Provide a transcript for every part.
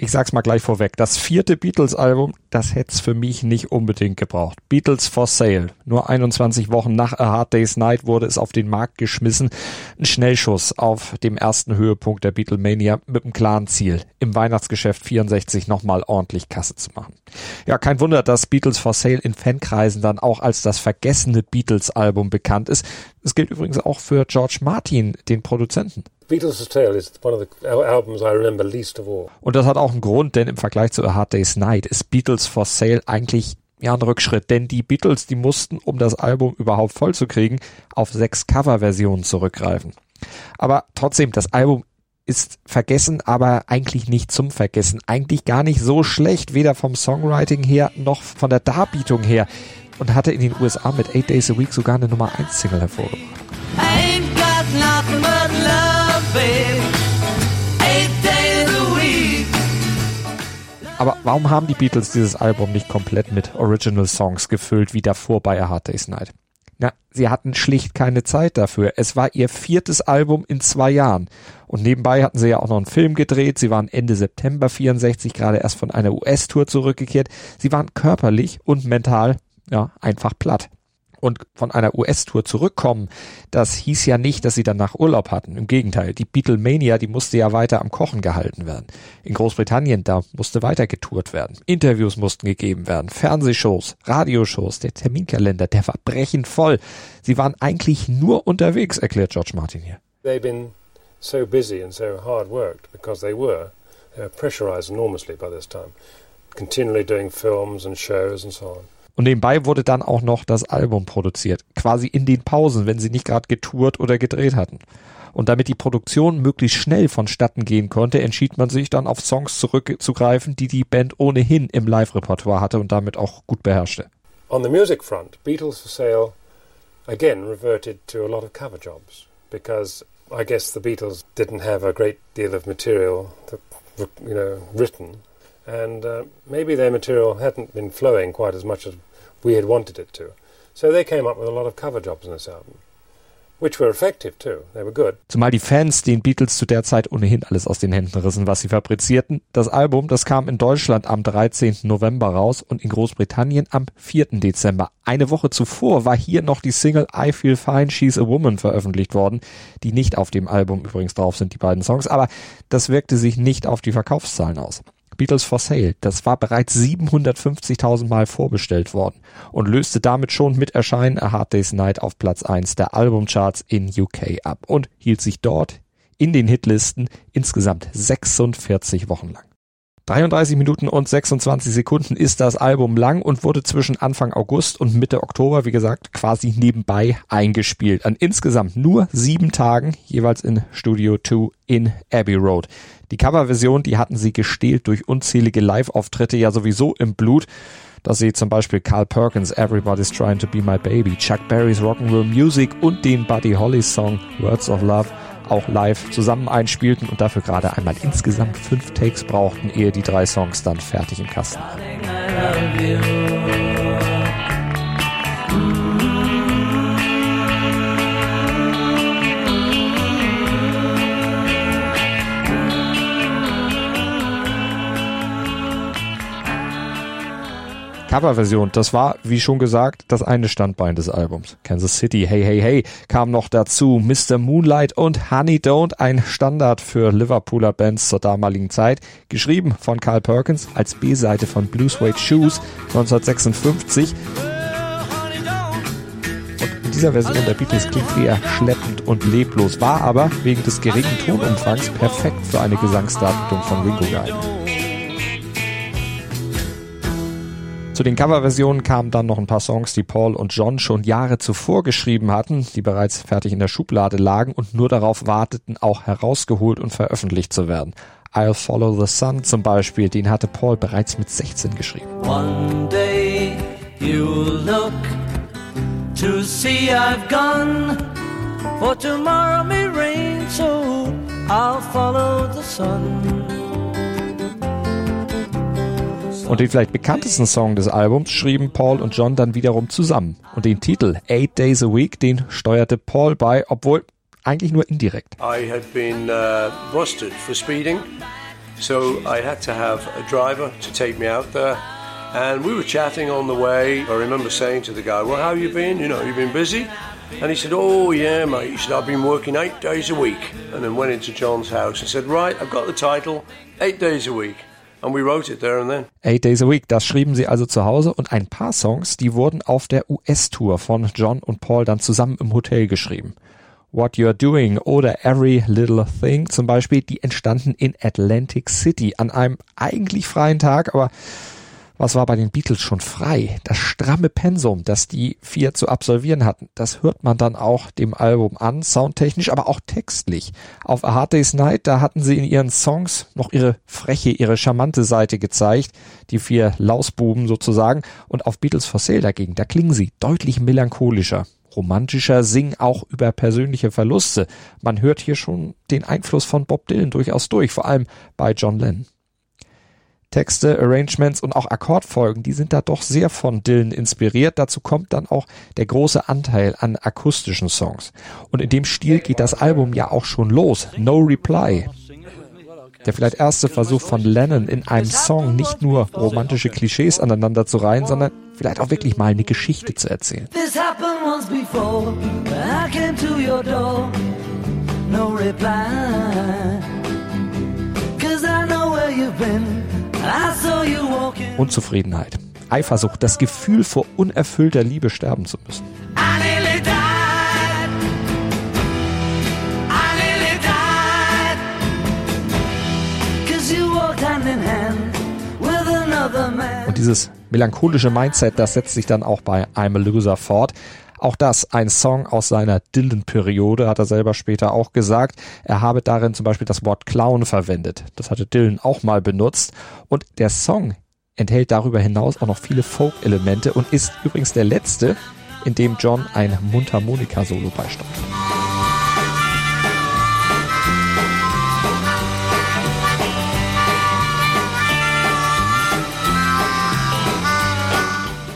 Ich sag's mal gleich vorweg, das vierte Beatles-Album, das hätt's für mich nicht unbedingt gebraucht. Beatles for Sale. Nur 21 Wochen nach A Hard Day's Night wurde es auf den Markt geschmissen. Ein Schnellschuss auf dem ersten Höhepunkt der Beatlemania mit einem klaren Ziel, im Weihnachtsgeschäft 64 nochmal ordentlich Kasse zu machen. Ja, kein Wunder, dass Beatles for Sale in Fankreisen dann auch als das vergessene Beatles-Album bekannt ist. Es gilt übrigens auch für George Martin, den Produzenten. Beatles' Tale is one of the albums I remember least of all. Und das hat auch einen Grund, denn im Vergleich zu A Hard Day's Night ist Beatles for Sale eigentlich ja ein Rückschritt, denn die Beatles, die mussten, um das Album überhaupt voll zu kriegen, auf sechs Coverversionen zurückgreifen. Aber trotzdem, das Album ist vergessen, aber eigentlich nicht zum Vergessen. Eigentlich gar nicht so schlecht, weder vom Songwriting her noch von der Darbietung her. Und hatte in den USA mit Eight Days a Week sogar eine Nummer 1 Single hervorgebracht. Aber warum haben die Beatles dieses Album nicht komplett mit Original Songs gefüllt, wie davor bei A Hard Day's Night? Na, sie hatten schlicht keine Zeit dafür. Es war ihr viertes Album in zwei Jahren. Und nebenbei hatten sie ja auch noch einen Film gedreht. Sie waren Ende September 64 gerade erst von einer US-Tour zurückgekehrt. Sie waren körperlich und mental, ja, einfach platt und von einer US-Tour zurückkommen, das hieß ja nicht, dass sie danach Urlaub hatten. Im Gegenteil, die Beatlemania, die musste ja weiter am Kochen gehalten werden. In Großbritannien, da musste weiter getourt werden. Interviews mussten gegeben werden, Fernsehshows, Radioshows, der Terminkalender, der war brechend voll. Sie waren eigentlich nur unterwegs, erklärt George Martin hier. They've been so busy and so hard worked because they were. They were pressurized enormously by this time. Continually doing films and shows and so on. Und nebenbei wurde dann auch noch das Album produziert, quasi in den Pausen, wenn sie nicht gerade getourt oder gedreht hatten. Und damit die Produktion möglichst schnell vonstatten gehen konnte, entschied man sich dann auf Songs zurückzugreifen, die die Band ohnehin im Live-Repertoire hatte und damit auch gut beherrschte. On the music front, Beatles for Sale again reverted to a lot of cover jobs because I guess the Beatles didn't have a great deal of material, that, you know, written, and uh, maybe their material hadn't been flowing quite as much as we had wanted it to. So they came up with a lot of cover jobs on this album. Which were effective too. They were good. Zumal die Fans den Beatles zu der Zeit ohnehin alles aus den Händen rissen, was sie fabrizierten. Das Album, das kam in Deutschland am 13. November raus und in Großbritannien am 4. Dezember. Eine Woche zuvor war hier noch die Single I Feel Fine, She's a Woman veröffentlicht worden, die nicht auf dem Album übrigens drauf sind, die beiden Songs, aber das wirkte sich nicht auf die Verkaufszahlen aus. Beatles for Sale, das war bereits 750.000 Mal vorbestellt worden und löste damit schon mit Erscheinen A Hard Day's Night auf Platz 1 der Albumcharts in UK ab und hielt sich dort in den Hitlisten insgesamt 46 Wochen lang. 33 Minuten und 26 Sekunden ist das Album lang und wurde zwischen Anfang August und Mitte Oktober, wie gesagt, quasi nebenbei eingespielt. An insgesamt nur sieben Tagen, jeweils in Studio 2 in Abbey Road. Die Coverversion, die hatten sie gestählt durch unzählige Live-Auftritte ja sowieso im Blut dass sie zum Beispiel Carl Perkins Everybody's Trying to Be My Baby, Chuck Berry's Rock'n'Roll Music und den Buddy Holly Song Words of Love auch live zusammen einspielten und dafür gerade einmal insgesamt fünf Takes brauchten, ehe die drei Songs dann fertig im Kasten waren. Coverversion, das war, wie schon gesagt, das eine Standbein des Albums. Kansas City, Hey Hey Hey kam noch dazu, Mr. Moonlight und Honey Don't, ein Standard für Liverpooler Bands zur damaligen Zeit, geschrieben von Carl Perkins als B-Seite von Blue Suede Shoes 1956 dieser Version der Beatles klingt eher schleppend und leblos, war aber wegen des geringen Tonumfangs perfekt für eine Gesangsdarbietung von Ringo geeignet. Zu den Coverversionen kamen dann noch ein paar Songs, die Paul und John schon Jahre zuvor geschrieben hatten, die bereits fertig in der Schublade lagen und nur darauf warteten, auch herausgeholt und veröffentlicht zu werden. I'll Follow the Sun zum Beispiel, den hatte Paul bereits mit 16 geschrieben. One day you'll look to see I've gone, for tomorrow may rain, so I'll follow the sun. Und den vielleicht bekanntesten Song des Albums schrieben Paul und John dann wiederum zusammen. Und den Titel Eight Days a Week, den steuerte Paul bei, obwohl eigentlich nur indirekt. I had been uh, busted for speeding, so I had to have a driver to take me out there. And we were chatting on the way. I remember saying to the guy, Well, how you been? You know, you been busy? And he said, Oh, yeah, mate. He said, I've been working eight days a week. And then went into John's house and said, Right, I've got the title, Eight Days a Week. Eight Days a Week, das schrieben sie also zu Hause und ein paar Songs, die wurden auf der US-Tour von John und Paul dann zusammen im Hotel geschrieben. What You're Doing oder Every Little Thing zum Beispiel, die entstanden in Atlantic City an einem eigentlich freien Tag, aber was war bei den Beatles schon frei? Das stramme Pensum, das die vier zu absolvieren hatten, das hört man dann auch dem Album an, soundtechnisch, aber auch textlich. Auf A Hard Day's Night, da hatten sie in ihren Songs noch ihre freche, ihre charmante Seite gezeigt, die vier Lausbuben sozusagen, und auf Beatles for Sale dagegen, da klingen sie deutlich melancholischer romantischer, singen auch über persönliche Verluste. Man hört hier schon den Einfluss von Bob Dylan durchaus durch, vor allem bei John Lennon. Texte, Arrangements und auch Akkordfolgen, die sind da doch sehr von Dylan inspiriert. Dazu kommt dann auch der große Anteil an akustischen Songs. Und in dem Stil geht das Album ja auch schon los. No Reply. Der vielleicht erste Versuch von Lennon in einem Song nicht nur romantische Klischees aneinander zu reihen, sondern vielleicht auch wirklich mal eine Geschichte zu erzählen. This happened once before. I came to your door. No reply. Cause I know where you've been. Unzufriedenheit, Eifersucht, das Gefühl vor unerfüllter Liebe sterben zu müssen. Und dieses melancholische Mindset, das setzt sich dann auch bei I'm a Loser fort. Auch das ein Song aus seiner Dylan-Periode, hat er selber später auch gesagt. Er habe darin zum Beispiel das Wort Clown verwendet. Das hatte Dylan auch mal benutzt. Und der Song enthält darüber hinaus auch noch viele Folk-Elemente und ist übrigens der letzte, in dem John ein Mundharmonika-Solo beisteuert.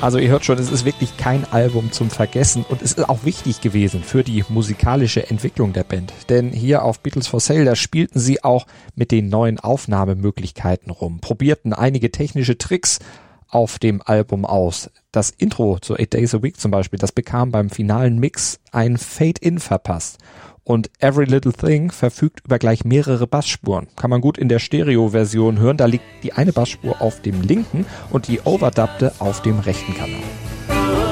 Also ihr hört schon, es ist wirklich kein Album zum Vergessen und es ist auch wichtig gewesen für die musikalische Entwicklung der Band. Denn hier auf Beatles for Sale, da spielten sie auch mit den neuen Aufnahmemöglichkeiten rum, probierten einige technische Tricks auf dem Album aus. Das Intro zu Eight Days a Week zum Beispiel, das bekam beim finalen Mix ein Fade-In verpasst. Und Every Little Thing verfügt über gleich mehrere Bassspuren. Kann man gut in der Stereo-Version hören. Da liegt die eine Bassspur auf dem linken und die overdubbte auf dem rechten Kanal.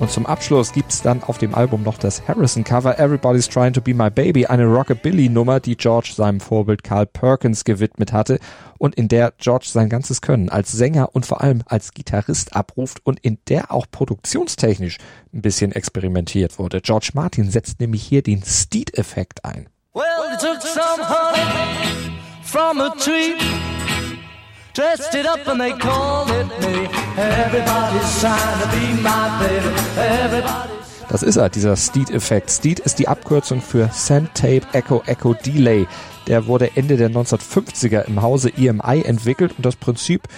Und zum Abschluss gibt's dann auf dem Album noch das Harrison-Cover Everybody's Trying to Be My Baby, eine Rockabilly-Nummer, die George seinem Vorbild Carl Perkins gewidmet hatte und in der George sein ganzes Können als Sänger und vor allem als Gitarrist abruft und in der auch produktionstechnisch ein bisschen experimentiert wurde. George Martin setzt nämlich hier den Steed-Effekt ein. Well, they took some honey from a tree, dressed it up and they called it me. Das ist er, dieser Steed-Effekt. Steed ist die Abkürzung für Send Tape Echo Echo Delay. Der wurde Ende der 1950er im Hause EMI entwickelt und das Prinzip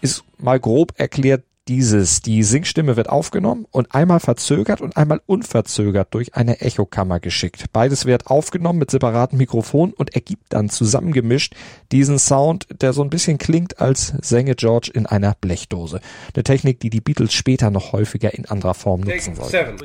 ist mal grob erklärt dieses, die Singstimme wird aufgenommen und einmal verzögert und einmal unverzögert durch eine Echokammer geschickt. Beides wird aufgenommen mit separaten Mikrofonen und ergibt dann zusammengemischt diesen Sound, der so ein bisschen klingt, als sänge George in einer Blechdose. Eine Technik, die die Beatles später noch häufiger in anderer Form nutzen sollten.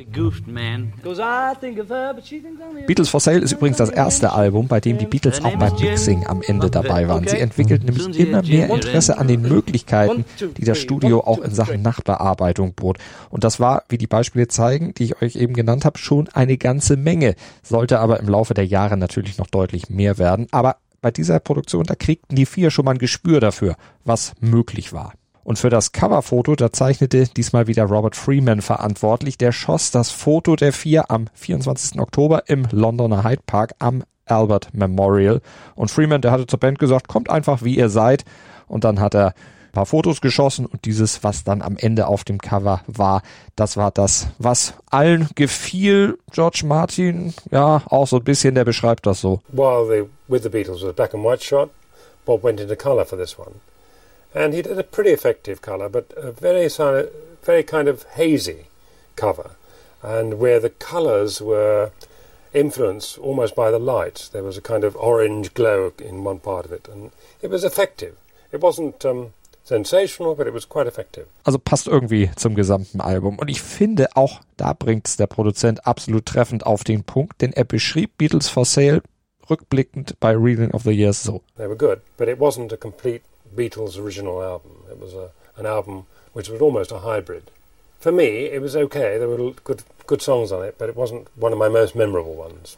Beatles for Sale ist übrigens das erste Album, bei dem die Beatles auch beim Mixing am Ende dabei waren. Sie entwickelten nämlich immer mehr Interesse an den Möglichkeiten, die das Studio auch in Sachen Nachbearbeitung bot. Und das war, wie die Beispiele zeigen, die ich euch eben genannt habe, schon eine ganze Menge. Sollte aber im Laufe der Jahre natürlich noch deutlich mehr werden. Aber bei dieser Produktion, da kriegten die vier schon mal ein Gespür dafür, was möglich war. Und für das Coverfoto, da zeichnete diesmal wieder Robert Freeman verantwortlich. Der schoss das Foto der vier am 24. Oktober im Londoner Hyde Park am Albert Memorial. Und Freeman, der hatte zur Band gesagt, kommt einfach wie ihr seid. Und dann hat er paar Fotos geschossen und dieses, was dann am Ende auf dem Cover war, das war das, was allen gefiel. George Martin, ja, auch so ein bisschen, der beschreibt das so. While the With the Beatles was a black and white shot, Bob went into colour for this one. And he did a pretty effective colour, but a very, very kind of hazy cover. And where the colours were influenced almost by the light. There was a kind of orange glow in one part of it, and it was effective. It wasn't um, sensational, but it was quite effective. Also passt irgendwie zum gesamten Album. Und ich finde auch, da bringt es der Produzent absolut treffend auf den Punkt, denn er beschrieb Beatles for Sale rückblickend bei Reading of the Years so. They were good, but it wasn't a complete Beatles original album. It was a, an album which was almost a hybrid. For me, it was okay. There were good, good songs on it, but it wasn't one of my most memorable ones.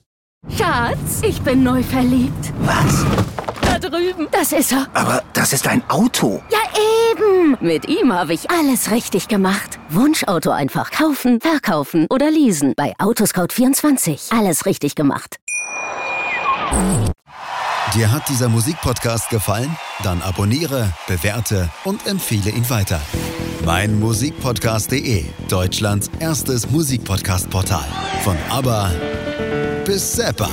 Schatz, ich bin neu verliebt. Was? Da drüben. Das ist er. Aber das ist ein Auto. Ja, eben. Mit ihm habe ich alles richtig gemacht. Wunschauto einfach kaufen, verkaufen oder leasen. Bei Autoscout24. Alles richtig gemacht. Dir hat dieser Musikpodcast gefallen? Dann abonniere, bewerte und empfehle ihn weiter. Mein Musikpodcast.de, Deutschlands erstes Musikpodcast-Portal. Von ABBA bis Zappa.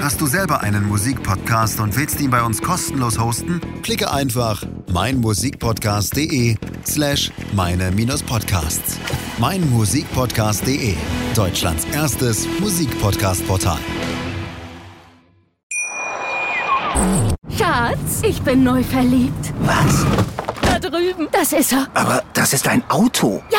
Hast du selber einen Musikpodcast und willst ihn bei uns kostenlos hosten? Klicke einfach meinmusikpodcast.de slash meine-podcasts. Meinmusikpodcast.de, Deutschlands erstes Musikpodcast-Portal. Schatz, ich bin neu verliebt. Was? Da drüben. Das ist er. Aber das ist ein Auto. Ja,